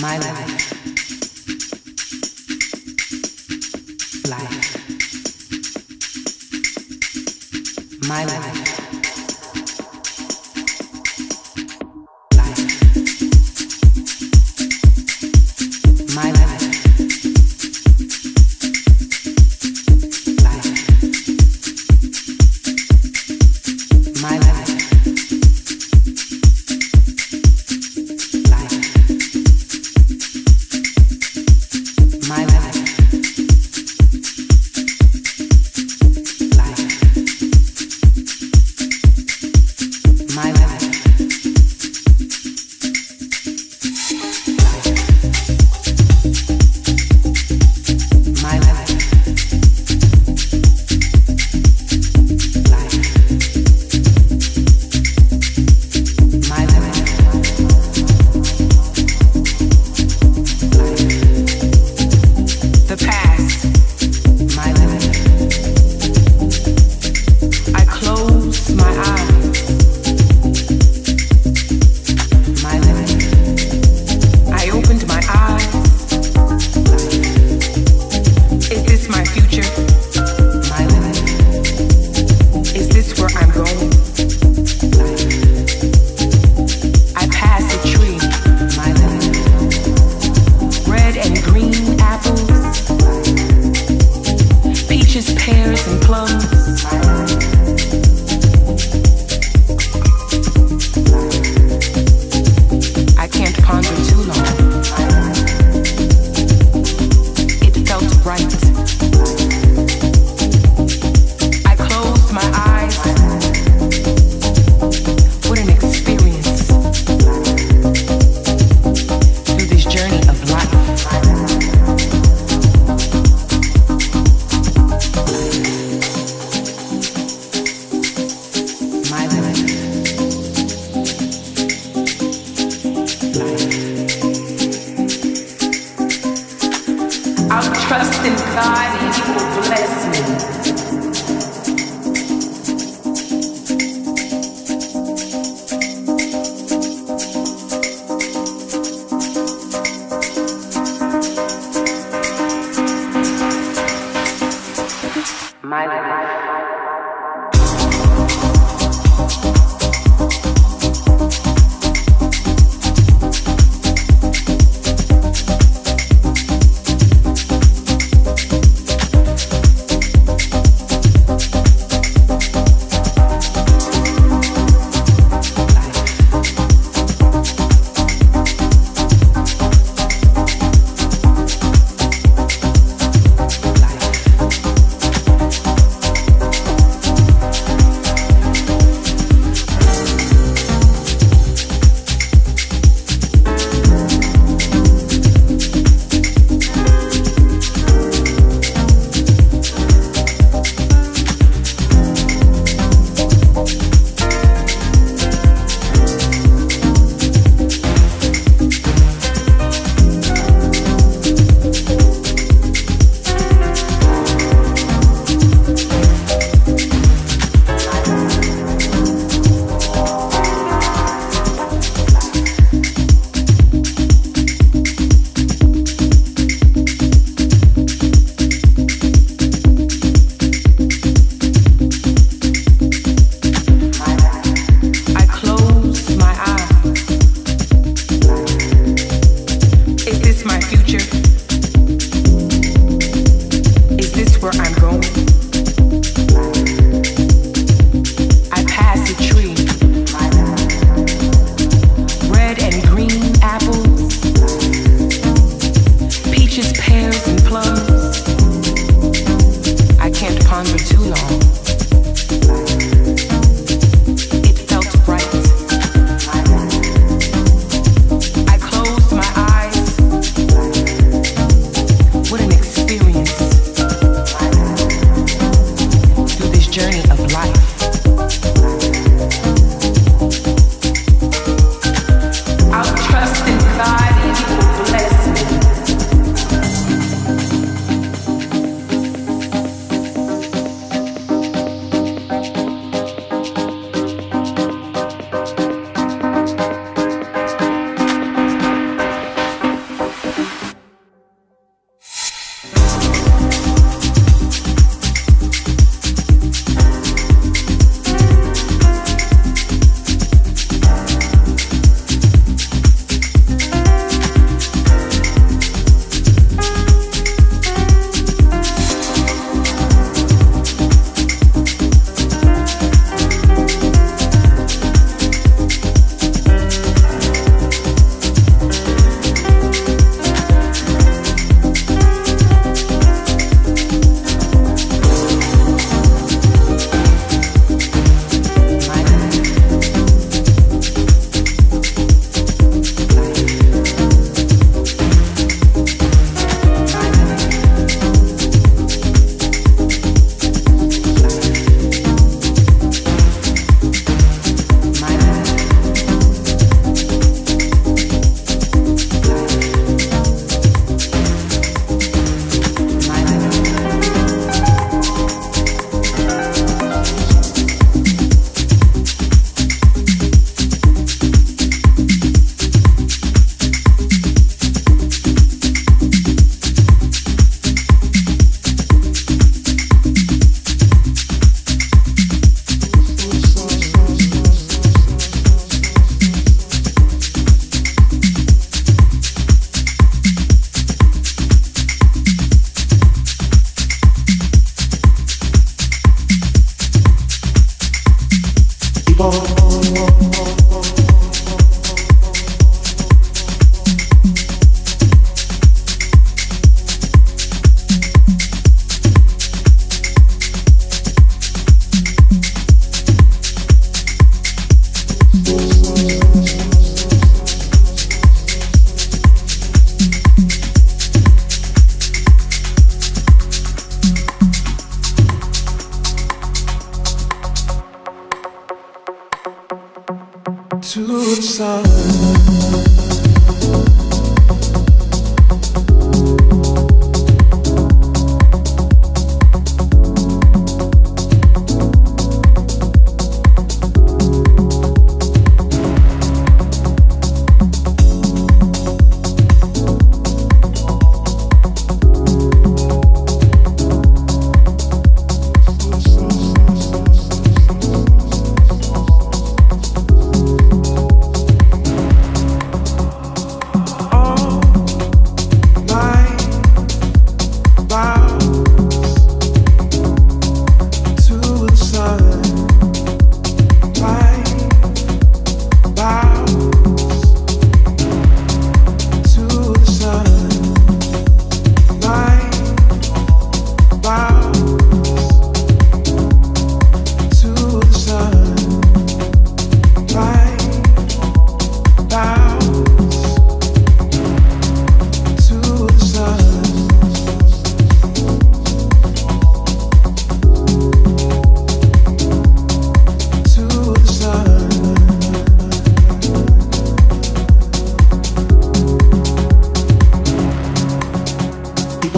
My life. Life. My life.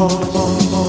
oh, oh, oh.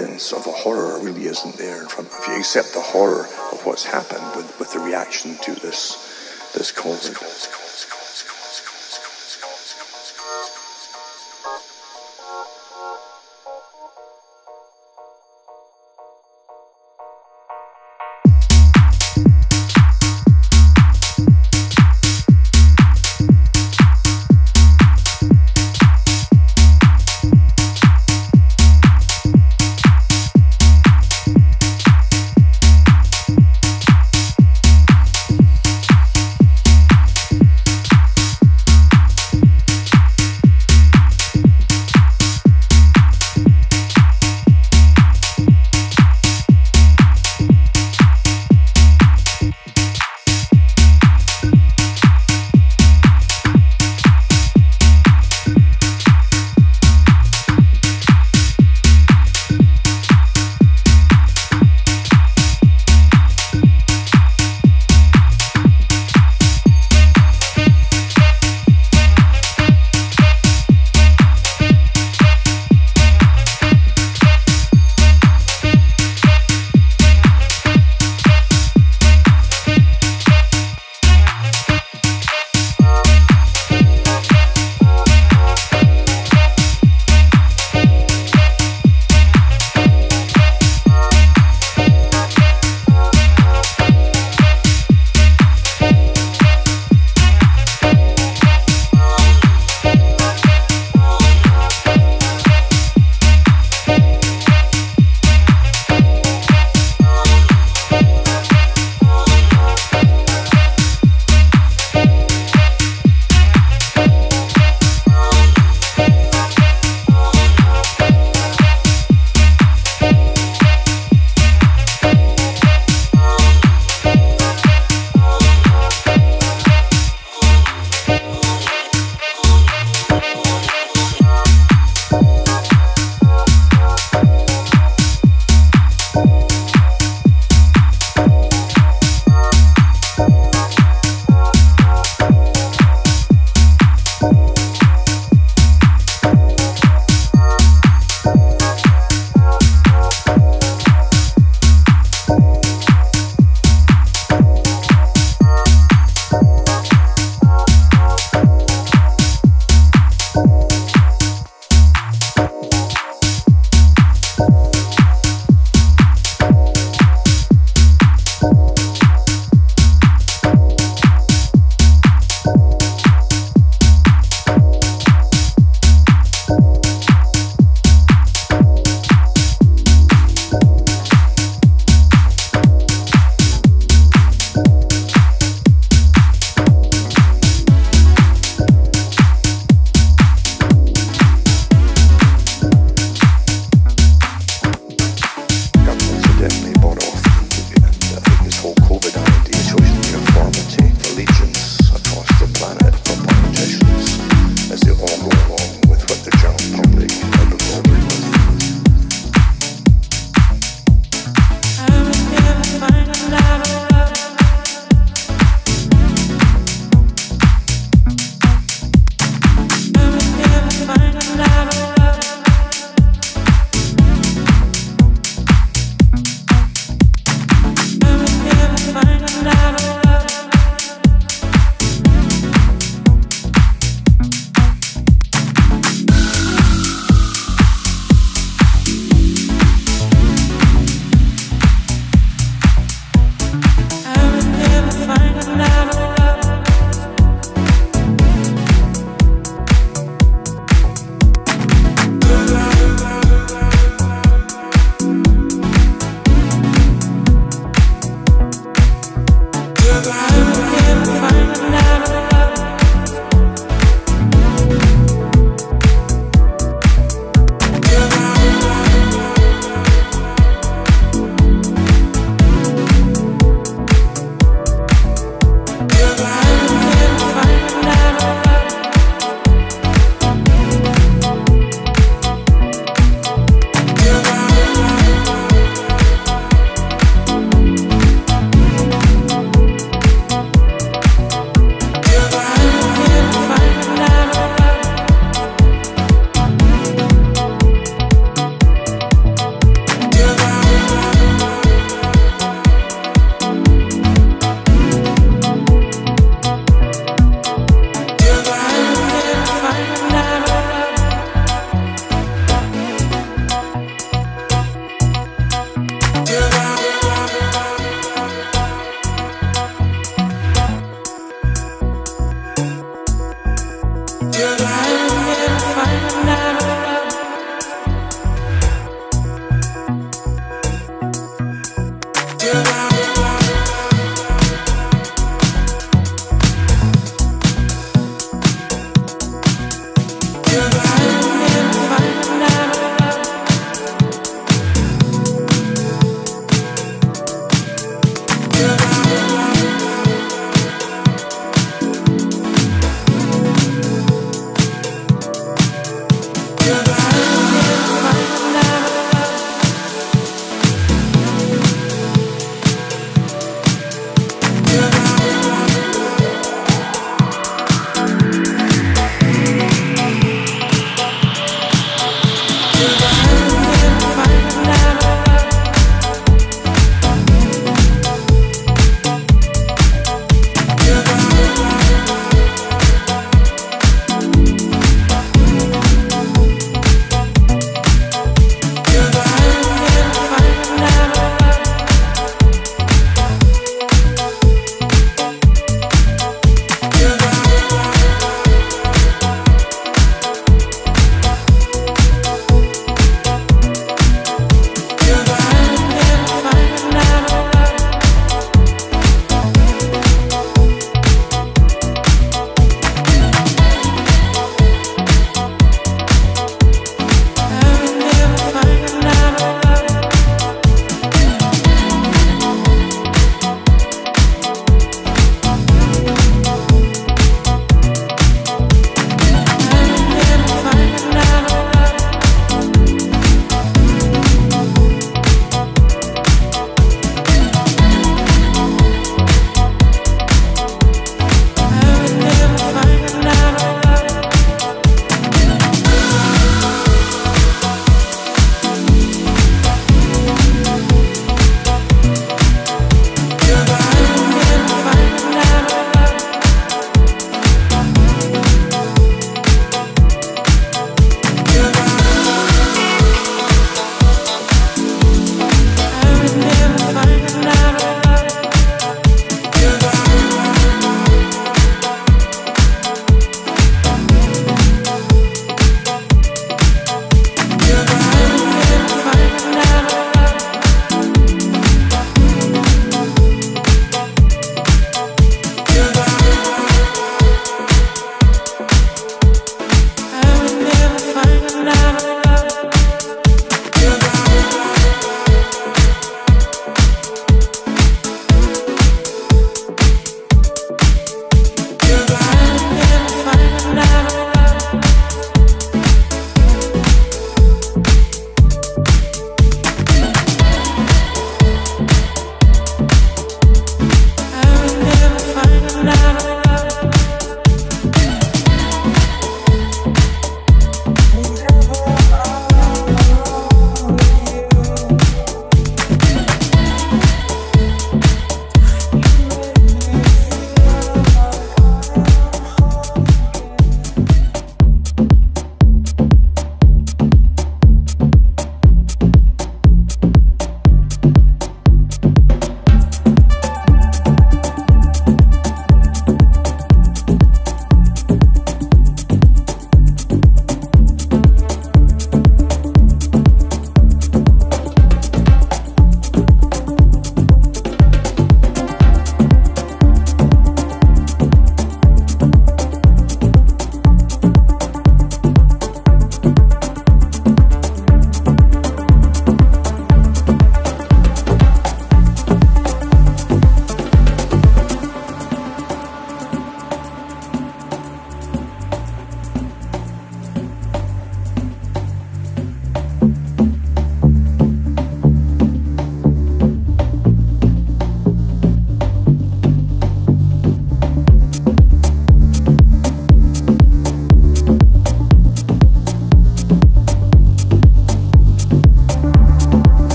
evidence of a horror really isn't there in front of you, except the horror of what's happened with, with the reaction to this this cause.